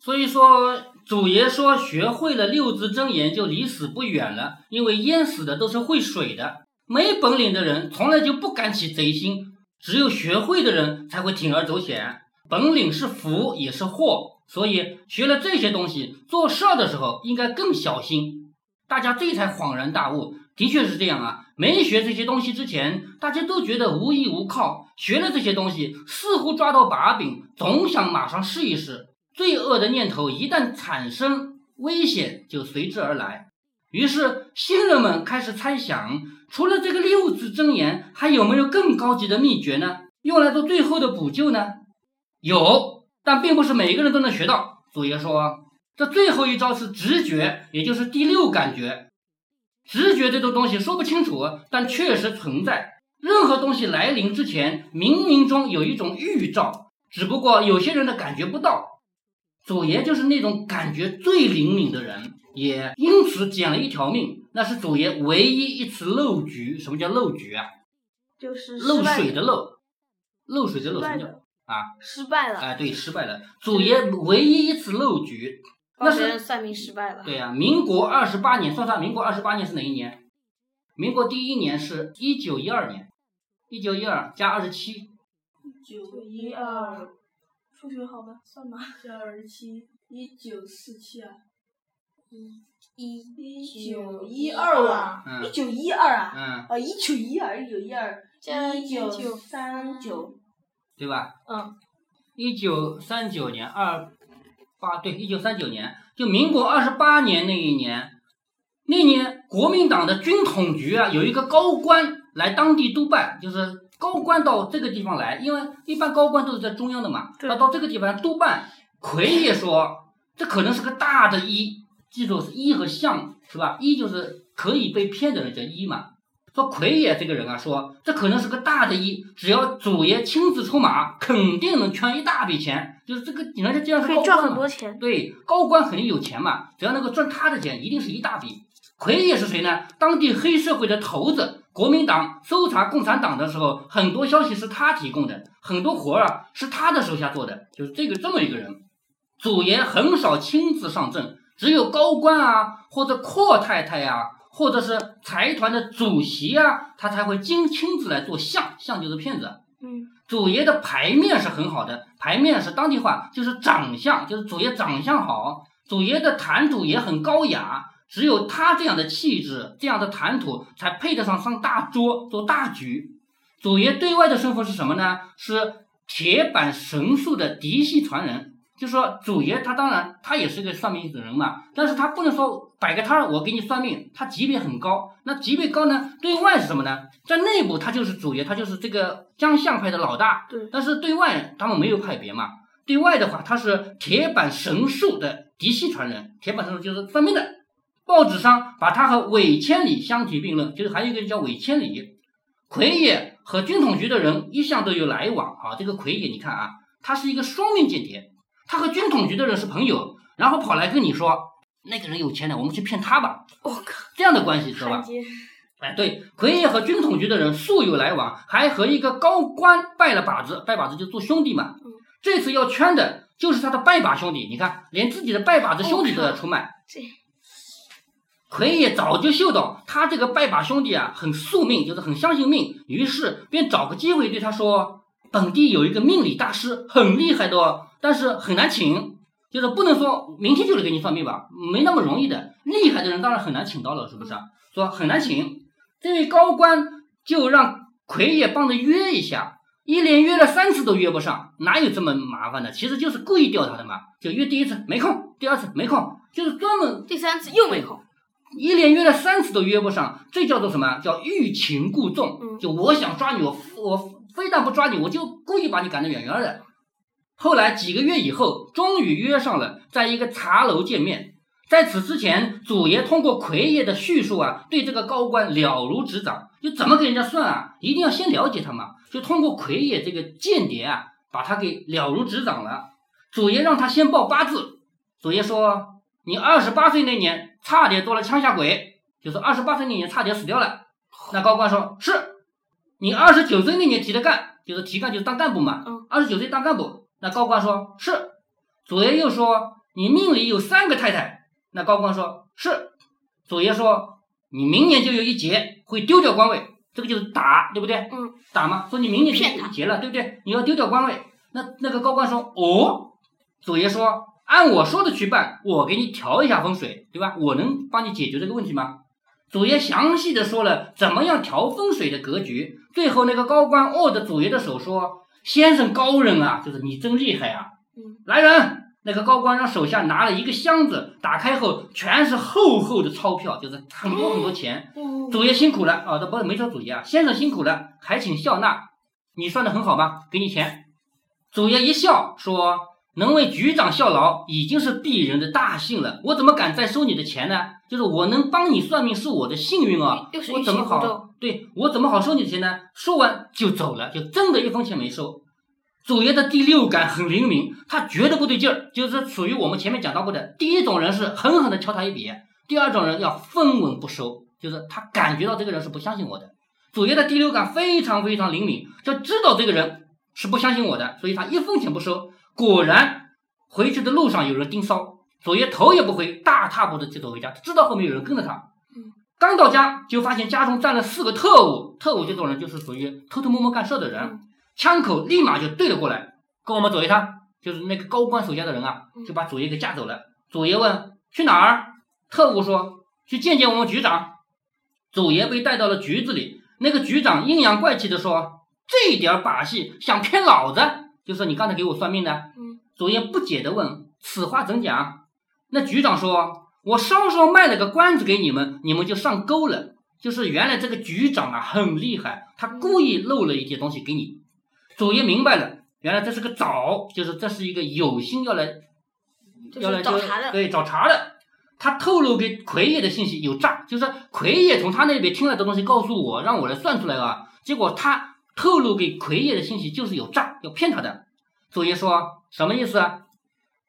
所以说，祖爷说学会了六字真言就离死不远了，因为淹死的都是会水的，没本领的人从来就不敢起贼心，只有学会的人才会铤而走险。本领是福也是祸，所以学了这些东西，做事儿的时候应该更小心。大家这才恍然大悟，的确是这样啊。没学这些东西之前，大家都觉得无依无靠；学了这些东西，似乎抓到把柄，总想马上试一试。罪恶的念头一旦产生，危险就随之而来。于是，新人们开始猜想，除了这个六字真言，还有没有更高级的秘诀呢？用来做最后的补救呢？有，但并不是每个人都能学到。祖爷说，这最后一招是直觉，也就是第六感觉。直觉这种东西说不清楚，但确实存在。任何东西来临之前，冥冥中有一种预兆，只不过有些人的感觉不到。祖爷就是那种感觉最灵敏的人，也因此捡了一条命。那是祖爷唯一一次漏局。什么叫漏局啊？就是漏水的漏，漏水的漏什么叫啊？失败了。哎，对，失败了。祖爷唯一一次漏局，那是算命失败了。对呀，民国二十八年，算算民国二十八年是哪一年？民国第一年是一九一二年，一九一二加二十七。一九一二。数学好吗？算吧，加二十七，一九四七啊，一一一九一二啊，一九一二啊，嗯，啊，一九一二，一九一二，一九三九，对吧？嗯，一九三九年二八对，一九三九年就民国二十八年那一年，那年国民党的军统局啊，有一个高官来当地督办，就是。高官到这个地方来，因为一般高官都是在中央的嘛，他到这个地方督办。奎爷说，这可能是个大的一，记住是一和相是吧？一就是可以被骗的人叫一嘛。说奎爷这个人啊，说这可能是个大的一，只要祖爷亲自出马，肯定能圈一大笔钱。就是这个，你人家既然是高官嘛，对，高官肯定有钱嘛，只要能够赚他的钱，一定是一大笔。奎爷是谁呢？当地黑社会的头子。国民党搜查共产党的时候，很多消息是他提供的，很多活儿啊是他的手下做的，就是这个这么一个人。祖爷很少亲自上阵，只有高官啊，或者阔太太呀，或者是财团的主席啊，他才会亲亲自来做相，相就是骗子。嗯，祖爷的牌面是很好的，牌面是当地话，就是长相，就是祖爷长相好，祖爷的谈吐也很高雅。只有他这样的气质，这样的谈吐，才配得上上大桌做大局。祖爷对外的身份是什么呢？是铁板神术的嫡系传人。就说祖爷他当然他也是个算命的人嘛，但是他不能说摆个摊儿我给你算命，他级别很高。那级别高呢？对外是什么呢？在内部他就是祖爷，他就是这个江相派的老大。对。但是对外他们没有派别嘛。对外的话，他是铁板神术的嫡系传人。铁板神术就是算命的。报纸上把他和韦千里相提并论，就是还有一个人叫韦千里。奎爷和军统局的人一向都有来往啊。这个奎爷，你看啊，他是一个双面间谍，他和军统局的人是朋友，然后跑来跟你说那个人有钱的，我们去骗他吧。我靠，这样的关系知道吧？哎，对，奎爷和军统局的人素有来往，还和一个高官拜了把子，拜把子就做兄弟嘛。这次要圈的就是他的拜把兄弟，你看，连自己的拜把子兄弟都要出卖。这。奎爷早就嗅到他这个拜把兄弟啊，很宿命，就是很相信命，于是便找个机会对他说：“本地有一个命理大师，很厉害的，但是很难请，就是不能说明天就能给你算命吧，没那么容易的。厉害的人当然很难请到了，是不是？说很难请，这位高官就让奎爷帮着约一下，一连约了三次都约不上，哪有这么麻烦的？其实就是故意钓他的嘛，就约第一次没空，第二次没空，就是专门第三次又没空。”一连约了三次都约不上，这叫做什么？叫欲擒故纵。就我想抓你，我我非但不抓你，我就故意把你赶得远远的。后来几个月以后，终于约上了，在一个茶楼见面。在此之前，祖爷通过奎爷的叙述啊，对这个高官了如指掌。就怎么给人家算啊？一定要先了解他嘛。就通过奎爷这个间谍啊，把他给了如指掌了。祖爷让他先报八字。祖爷说。你二十八岁那年差点做了枪下鬼，就是二十八岁那年差点死掉了。那高官说是，你二十九岁那年提的干，就是提干就是当干部嘛。二十九岁当干部，那高官说是。左爷又说你命里有三个太太。那高官说是。左爷说你明年就有一劫，会丢掉官位。这个就是打，对不对？嗯。打嘛，说你明年就劫了，对不对？你要丢掉官位。那那个高官说哦。左爷说按我说的去办，我给你调一下风水，对吧？我能帮你解决这个问题吗？祖爷详细的说了怎么样调风水的格局。最后那个高官握着祖爷的手说：“先生高人啊，就是你真厉害啊！”嗯，来人，那个高官让手下拿了一个箱子，打开后全是厚厚的钞票，就是很多很多钱。嗯，祖爷辛苦了啊，这不是没说祖爷啊，先生辛苦了，还请笑纳。你算的很好吧？给你钱。祖爷一笑说：“能为局长效劳，已经是鄙人的大幸了。我怎么敢再收你的钱呢？就是我能帮你算命是我的幸运啊！我怎么好？对我怎么好收你的钱呢？说完就走了，就真的一分钱没收。祖爷的第六感很灵敏，他觉得不对劲儿，就是属于我们前面讲到过的，第一种人是狠狠的敲他一笔，第二种人要分文不收，就是他感觉到这个人是不相信我的。祖爷的第六感非常非常灵敏，就知道这个人是不相信我的，所以他一分钱不收。果然，回去的路上有人盯梢，左爷头也不回，大踏步的就走回家，知道后面有人跟着他。嗯，刚到家就发现家中站了四个特务，特务这种人就是属于偷偷摸摸干事的人，嗯枪口立马就对了过来，跟我们左爷他就是那个高官手下的人啊，嗯就把左爷给架走了。左爷问去哪儿？特务说去见见我们局长。祖爷被带到了局子里，那个局长阴阳怪气的说：“这点儿把戏想骗老子？就是你刚才给我算命的。”嗯，祖爷不解的问：“此话怎讲？”那局长说：“我稍稍卖了个关子给你们，你们就上钩了。就是原来这个局长啊很厉害，他故意漏了一些东西给你。”左爷明白了，原来这是个找，就是这是一个有心要来要来找茬的。对，找茬的。他透露给奎爷的信息有诈，就是奎爷从他那边听来的东西告诉我，让我来算出来啊。结果他透露给奎爷的信息就是有诈，要骗他的。左爷说什么意思啊？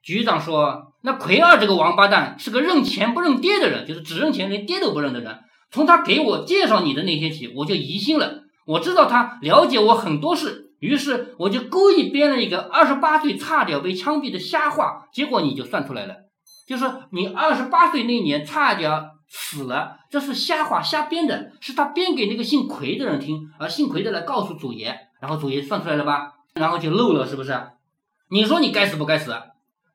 局长说，那奎二这个王八蛋是个认钱不认爹的人，就是只认钱连爹都不认的人。从他给我介绍你的那天起，我就疑心了。我知道他了解我很多事，于是我就故意编了一个二十八岁差点被枪毙的瞎话，结果你就算出来了。就是你二十八岁那年差点死了，这是瞎话瞎编的，是他编给那个姓奎的人听，而姓奎的来告诉祖爷，然后祖爷算出来了吧，然后就漏了，是不是？你说你该死不该死？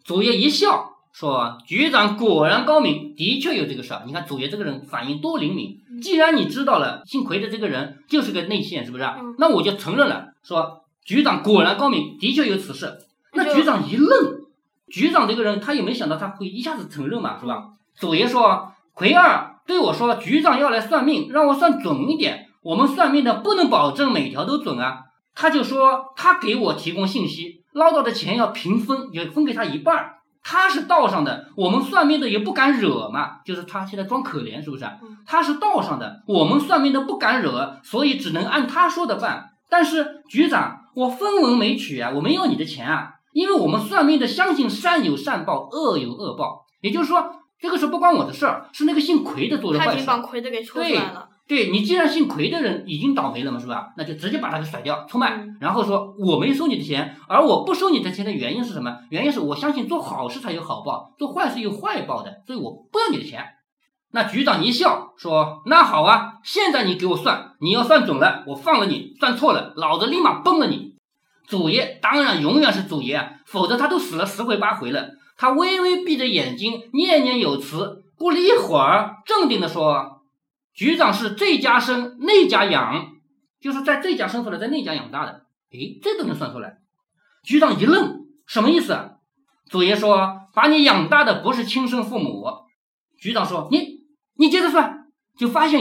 祖爷一笑说：“局长果然高明，的确有这个事儿。你看祖爷这个人反应多灵敏。嗯既然你知道了，姓奎的这个人就是个内线，是不是？嗯那我就承认了，说局长果然高明，的确有此事。那局长一愣，局长这个人他也没想到他会一下子承认嘛，是吧？祖爷说，奎二对我说，局长要来算命，让我算准一点。我们算命的不能保证每条都准啊。他就说他给我提供信息，捞到的钱要平分，也分给他一半儿。他是道上的，我们算命的也不敢惹嘛，就是他现在装可怜，是不是？他是道上的，我们算命的不敢惹，所以只能按他说的办。但是局长，我分文没取啊，我没要你的钱啊，因为我们算命的相信善有善报，恶有恶报，也就是说这个事不关我的事儿，是那个姓奎的做的他已经坏事。把奎的给戳出来了。对你既然姓奎的人已经倒霉了嘛，是吧？那就直接把他给甩掉，出卖，嗯然后说我没收你的钱，而我不收你的钱的原因是什么？原因是我相信做好事才有好报，做坏事有坏报的，所以我不要你的钱。那局长一笑说：“那好啊，现在你给我算，你要算准了，我放了你；算错了，老子立马崩了你。”祖爷当然永远是祖爷啊，否则他都死了十回八回了。他微微闭着眼睛，念念有词。过了一会儿，镇定地说：“局长是这家生那家养，就是在这家生出来，在那家养大的。诶，这都能算出来。”局长一愣，什么意思啊？祖爷说：“把你养大的不是亲生父母。”局长说：“你你接着算，就发现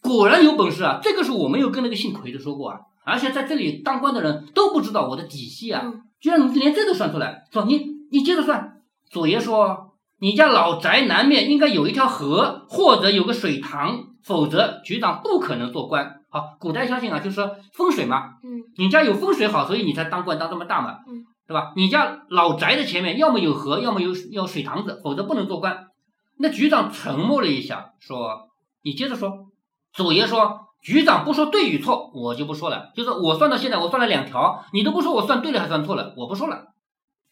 果然有本事啊！这个是我没有跟那个姓奎的说过啊，而且在这里当官的人都不知道我的底细啊，嗯居然连这都算出来。说你你接着算。”祖爷说：“你家老宅南面应该有一条河，或者有个水塘，否则局长不可能做官。好，古代相信啊，就是说风水嘛，嗯你家有风水好，所以你才当官当这么大嘛，嗯，对吧？你家老宅的前面要么有河，要么有有水塘子，否则不能做官。那局长沉默了一下，说：“你接着说。”祖爷说：“局长不说对与错，我就不说了。就是我算到现在，我算了两条，你都不说我算对了还算错了，我不说了。”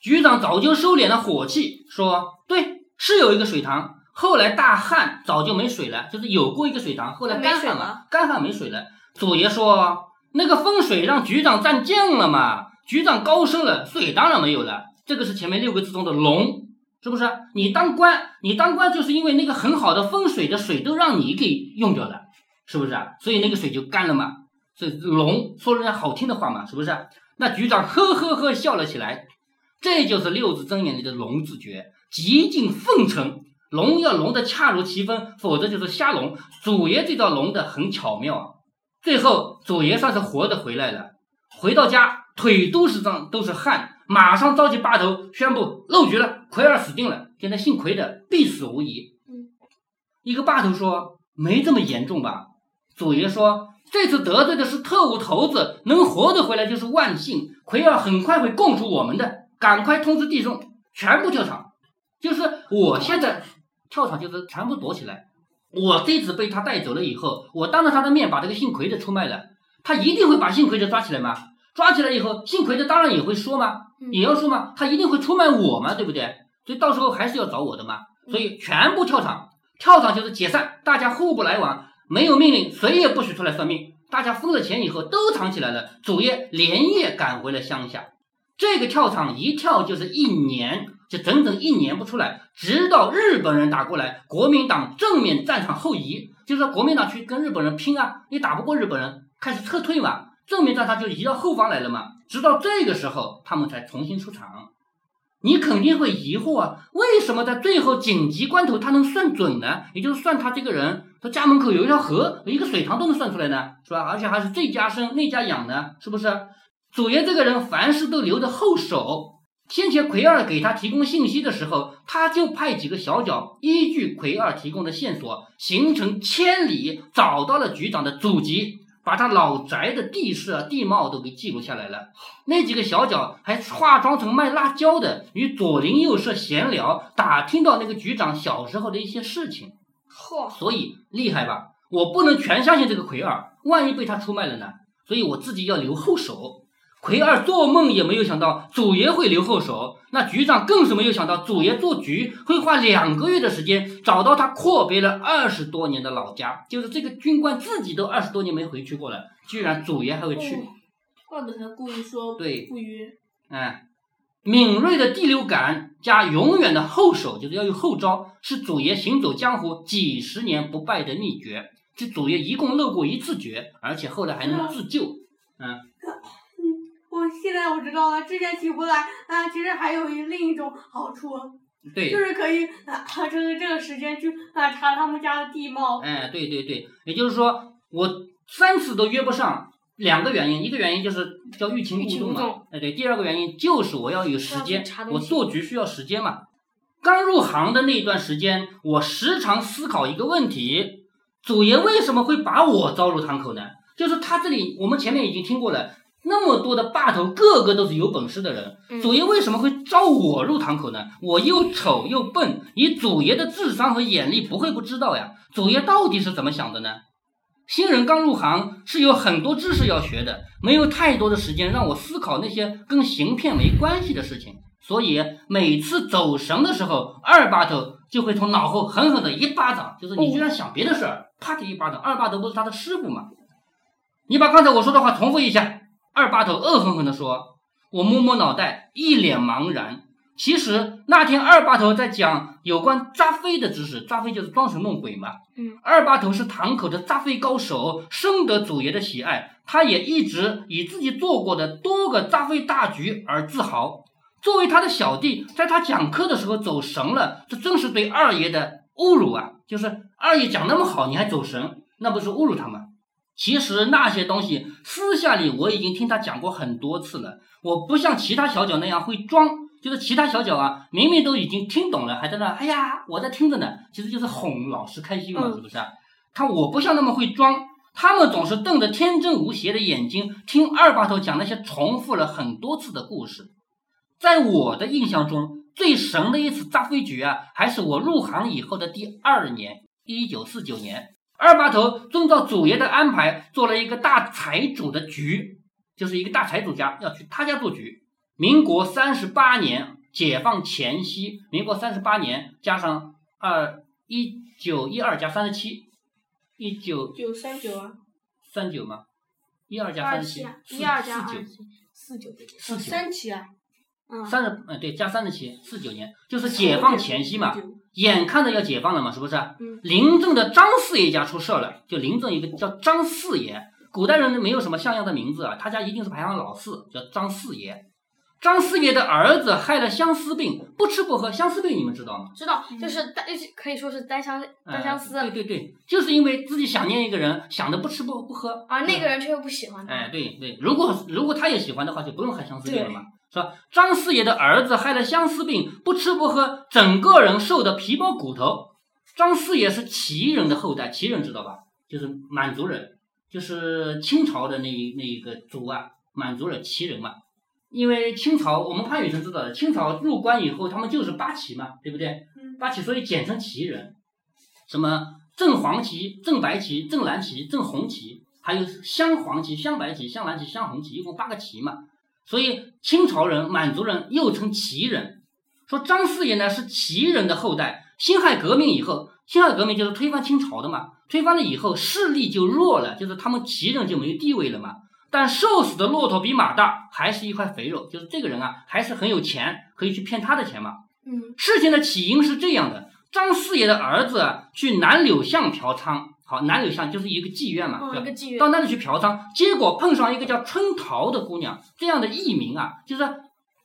局长早就收敛了火气，说：“对，是有一个水塘，后来大旱，早就没水了。就是有过一个水塘，后来干旱了，干旱没水了。”祖爷说：“那个风水让局长占尽了嘛，局长高升了，水当然没有了。这个是前面六个字中的龙，是不是？你当官，你当官就是因为那个很好的风水的水都让你给用掉了，是不是啊？所以那个水就干了嘛。这龙说人家好听的话嘛，是不是？那局长呵呵呵笑了起来。这就是六字真言里的龙字诀，极尽奉承。龙要龙的恰如其分，否则就是瞎龙。祖爷这招龙的很巧妙啊。最后，祖爷算是活着回来了。回到家，腿都是脏，都是汗，马上召集八头，宣布漏局了，奎儿死定了。现在姓奎的必死无疑。嗯，一个霸头说：“没这么严重吧？”祖爷说：“这次得罪的是特务头子，能活着回来就是万幸。奎儿很快会供出我们的，赶快通知弟兄，全部跳场。就是我现在跳场，就是全部躲起来。”我这次被他带走了以后，我当着他的面把这个姓奎的出卖了，他一定会把姓奎的抓起来吗？抓起来以后，姓奎的当然也会说吗？也要说吗？他一定会出卖我吗，对不对？所以到时候还是要找我的嘛。所以全部跳场，跳场就是解散，大家互不来往，没有命令，谁也不许出来算命。大家分了钱以后都藏起来了。主爷连夜赶回了乡下，这个跳场一跳就是一年。就整整一年不出来，直到日本人打过来，国民党正面战场后移，就是说国民党去跟日本人拼啊，你打不过日本人，开始撤退嘛，正面战场就移到后方来了嘛。直到这个时候，他们才重新出场。你肯定会疑惑啊，为什么在最后紧急关头他能算准呢？也就是算他这个人，他家门口有一条河，一个水塘都能算出来呢，是吧？而且还是这家生那家养呢，是不是？祖爷这个人凡事都留着后手。先前奎二给他提供信息的时候，他就派几个小脚依据奎二提供的线索，行程千里找到了局长的祖籍，把他老宅的地势啊、地貌都给记录下来了。那几个小脚还化妆成卖辣椒的，与左邻右舍闲聊，打听到那个局长小时候的一些事情。嚯，所以厉害吧？我不能全相信这个奎二，万一被他出卖了呢？所以我自己要留后手。奎二做梦也没有想到祖爷会留后手，那局长更是没有想到祖爷做局会花两个月的时间找到他阔别了二十多年的老家，就是这个军官自己都二十多年没回去过了，居然祖爷还会去，怪不得他故意说对不约。哎，敏锐的第六感加永远的后手，就是要有后招，是祖爷行走江湖几十年不败的秘诀。这祖爷一共漏过一次绝，而且后来还能自救，嗯。我现在我知道了，之前起不来啊，其实还有一另一种好处，对，就是可以啊，趁着这个时间去啊查他们家的地貌。哎，对对对，也就是说我三次都约不上，两个原因，一个原因就是叫欲擒故纵嘛，哎对，第二个原因就是我要有时间，我做局需要时间嘛。刚入行的那段时间，我时常思考一个问题：祖爷为什么会把我招入堂口呢？就是他这里，我们前面已经听过了。那么多的霸头，个个都是有本事的人。祖爷为什么会招我入堂口呢？我又丑又笨，以祖爷的智商和眼力，不会不知道呀。祖爷到底是怎么想的呢？新人刚入行是有很多知识要学的，没有太多的时间让我思考那些跟行骗没关系的事情。所以每次走神的时候，二把头就会从脑后狠狠的一巴掌，就是你居然想别的事儿，啪的一巴掌。二把头不是他的师傅吗？你把刚才我说的话重复一下。二把头恶狠狠地说：“我摸摸脑袋，一脸茫然。其实那天二把头在讲有关扎飞的知识，扎飞就是装神弄鬼嘛。嗯，二把头是堂口的扎飞高手，深得祖爷的喜爱。他也一直以自己做过的多个扎飞大局而自豪。作为他的小弟，在他讲课的时候走神了，这真是对二爷的侮辱啊！就是二爷讲那么好，你还走神，那不是侮辱他吗？”其实那些东西私下里我已经听他讲过很多次了。我不像其他小脚那样会装，就是其他小脚啊，明明都已经听懂了，还在那哎呀，我在听着呢。其实就是哄老师开心嘛，是不是？他我不像那么会装，他们总是瞪着天真无邪的眼睛听二把头讲那些重复了很多次的故事。在我的印象中，最神的一次扎飞局啊，还是我入行以后的第二年，一九四九年。二把头遵照祖爷的安排，做了一个大财主的局，就是一个大财主家要去他家做局。民国三十八年解放前夕，民国三十八年加上二一九一二加三十七，一九九三九啊，三九吗？一二加三十七，一二加四九四九。四九三七啊，嗯，三十嗯对加三十七，四九年就是解放前夕嘛，眼看着要解放了嘛，是不是？嗯临镇的张四爷家出事儿了，就临镇一个叫张四爷，古代人没有什么像样的名字啊，他家一定是排行老四，叫张四爷。张四爷的儿子害了相思病，不吃不喝。相思病你们知道吗？知道，就是单，就是可以说是单相单相思哎对对对，就是因为自己想念一个人，想的不吃不不喝啊，那个人却又不喜欢他。哎，对对，如果如果他也喜欢的话，就不用害相思病了嘛，是吧？张四爷的儿子害了相思病，不吃不喝，整个人瘦得皮包骨头。张四爷是齐人的后代，齐人知道吧？就是满族人，就是清朝的那一那一个族啊，满族人齐人嘛。因为清朝，我们潘雨辰知道的，清朝入关以后，他们就是八旗嘛，对不对？嗯八旗，所以简称旗人。什么正黄旗、正白旗、正蓝旗、正红旗，还有镶黄旗、镶白旗、镶蓝旗、镶红旗，一共八个旗嘛。所以清朝人、满族人又称旗人。说张四爷呢是旗人的后代，辛亥革命以后，辛亥革命就是推翻清朝的嘛，推翻了以后势力就弱了，就是他们旗人就没有地位了嘛。但瘦死的骆驼比马大，还是一块肥肉，就是这个人啊，还是很有钱，可以去骗他的钱嘛。嗯事情的起因是这样的：张四爷的儿子啊去南柳巷嫖娼，好，南柳巷就是一个妓院嘛，嗯，对吧一个妓院到。那里去嫖娼，结果碰上一个叫春桃的姑娘，这样的艺名啊，就是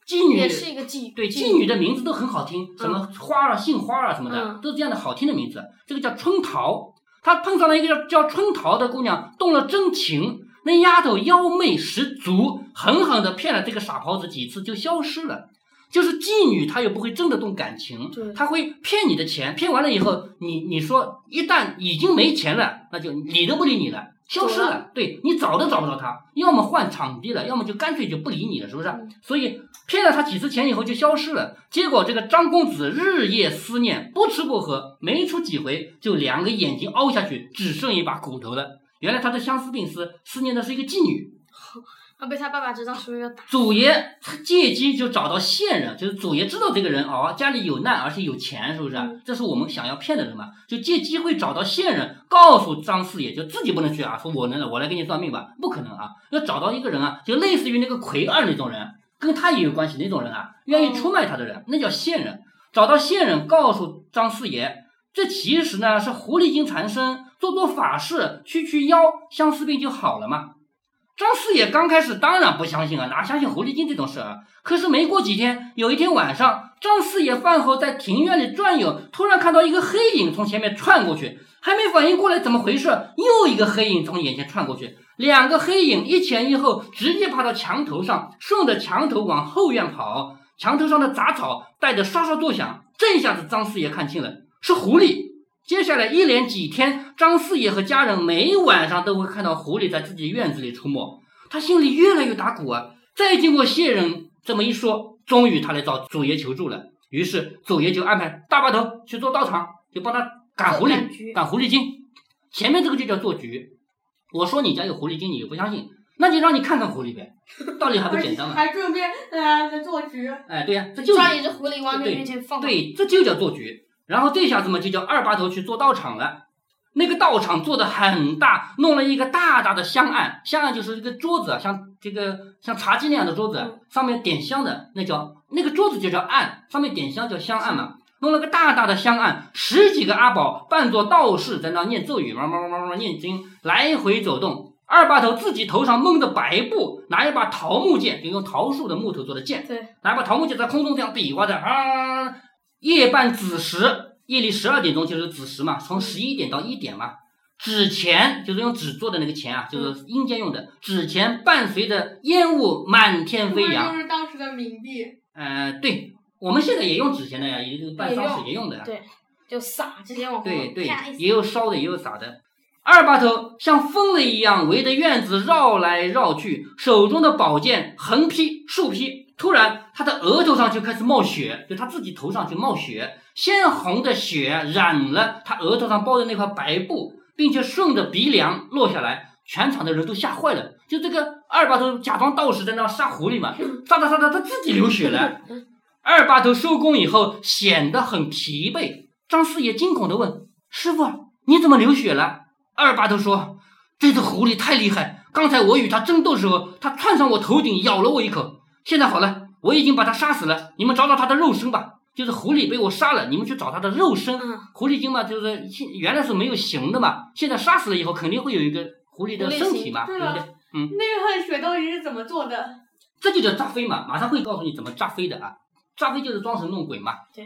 妓女也是一个妓，对，妓女的名字都很好听，什么花啊、杏花啊什么的，嗯都是这样的好听的名字。这个叫春桃，他碰上了一个叫叫春桃的姑娘，动了真情。那丫头妖媚十足，狠狠地骗了这个傻狍子几次就消失了。就是妓女，她又不会真的动感情，她会骗你的钱，骗完了以后，你你说一旦已经没钱了，那就理都不理你了，消失了。对你找都找不到她，要么换场地了，要么就干脆就不理你了，是不是？嗯所以骗了她几次钱以后就消失了。结果这个张公子日夜思念，不吃不喝，没出几回就两个眼睛凹下去，只剩一把骨头了。原来他的相思病思思念的是一个妓女。他被他爸爸知道，是不是要打？祖爷借机就找到线人，就是祖爷知道这个人哦家里有难，而且有钱，是不是？嗯这是我们想要骗的人嘛？就借机会找到线人，告诉张四爷，就自己不能去啊，说我能了，我来给你算命吧，不可能啊，要找到一个人啊，就类似于那个奎二那种人，跟他也有关系那种人啊，愿意出卖他的人，那叫线人。找到线人，告诉张四爷，这其实呢是狐狸精缠身，做做法事，驱驱妖，相思病就好了嘛。张四爷刚开始当然不相信啊，哪相信狐狸精这种事啊？可是没过几天，有一天晚上，张四爷饭后在庭院里转悠，突然看到一个黑影从前面窜过去，还没反应过来怎么回事，又一个黑影从眼前窜过去，两个黑影一前一后，直接爬到墙头上，顺着墙头往后院跑，墙头上的杂草带着刷刷作响，这下子张四爷看清了，是狐狸。接下来一连几天，张四爷和家人每晚上都会看到狐狸在自己院子里出没，他心里越来越打鼓啊。再经过谢人这么一说，终于他来找祖爷求助了。于是祖爷就安排大把头去做道场，就帮他赶狐狸，赶狐狸精。前面这个就叫做局。我说你家有狐狸精，你又不相信，那就让你看看狐狸呗，道理还不简单吗？还顺便呃做局。哎，对呀、这就是抓一只狐狸往你面前放。，对，这就叫做局。然后这下子嘛，就叫二八头去做道场了。那个道场做的很大，弄了一个大大的香案，香案就是一个桌子，啊，像这个像茶几那样的桌子嗯，上面点香的，那叫那个桌子就叫案，上面点香叫香案嘛。弄了个大大的香案，十几个阿宝扮作道士在那念咒语，嘛嘛嘛嘛嘛念经，来回走动。二八头自己头上蒙着白布，拿一把桃木剑，就用桃树的木头做的剑，对，拿把桃木剑在空中这样比划着啊。夜半子时，夜里十二点钟就是子时嘛，从十一点到一点嘛。纸钱就是用纸做的那个钱啊，就是阴间用的纸钱，伴随着烟雾满天飞扬。就是当时的冥币。呃，对，我们现在也用纸钱的呀，也就是办丧事也用的呀。对，就撒直接往后对对也有烧的，也有撒的。二把头像疯了一样围着院子绕来绕去，手中的宝剑横劈竖劈。突然，他的额头上就开始冒血，就他自己头上就冒血，鲜红的血染了他额头上包的那块白布，并且顺着鼻梁落下来。全场的人都吓坏了，就这个二把头假装道士在那杀狐狸嘛，杀着杀着他自己流血了。二把头收工以后显得很疲惫，张四爷惊恐地问：“师傅，你怎么流血了？”二把头说：“这只狐狸太厉害，刚才我与它争斗时候，它窜上我头顶咬了我一口。现在好了，我已经把他杀死了，你们找找他的肉身吧。就是狐狸被我杀了，你们去找他的肉身。嗯狐狸精嘛，就是现原来是没有形的嘛，现在杀死了以后，肯定会有一个狐狸的身体嘛，对不对？嗯那个血豆鱼是怎么做的？这就叫炸飞嘛，马上会告诉你怎么炸飞的啊。炸飞就是装神弄鬼嘛。对。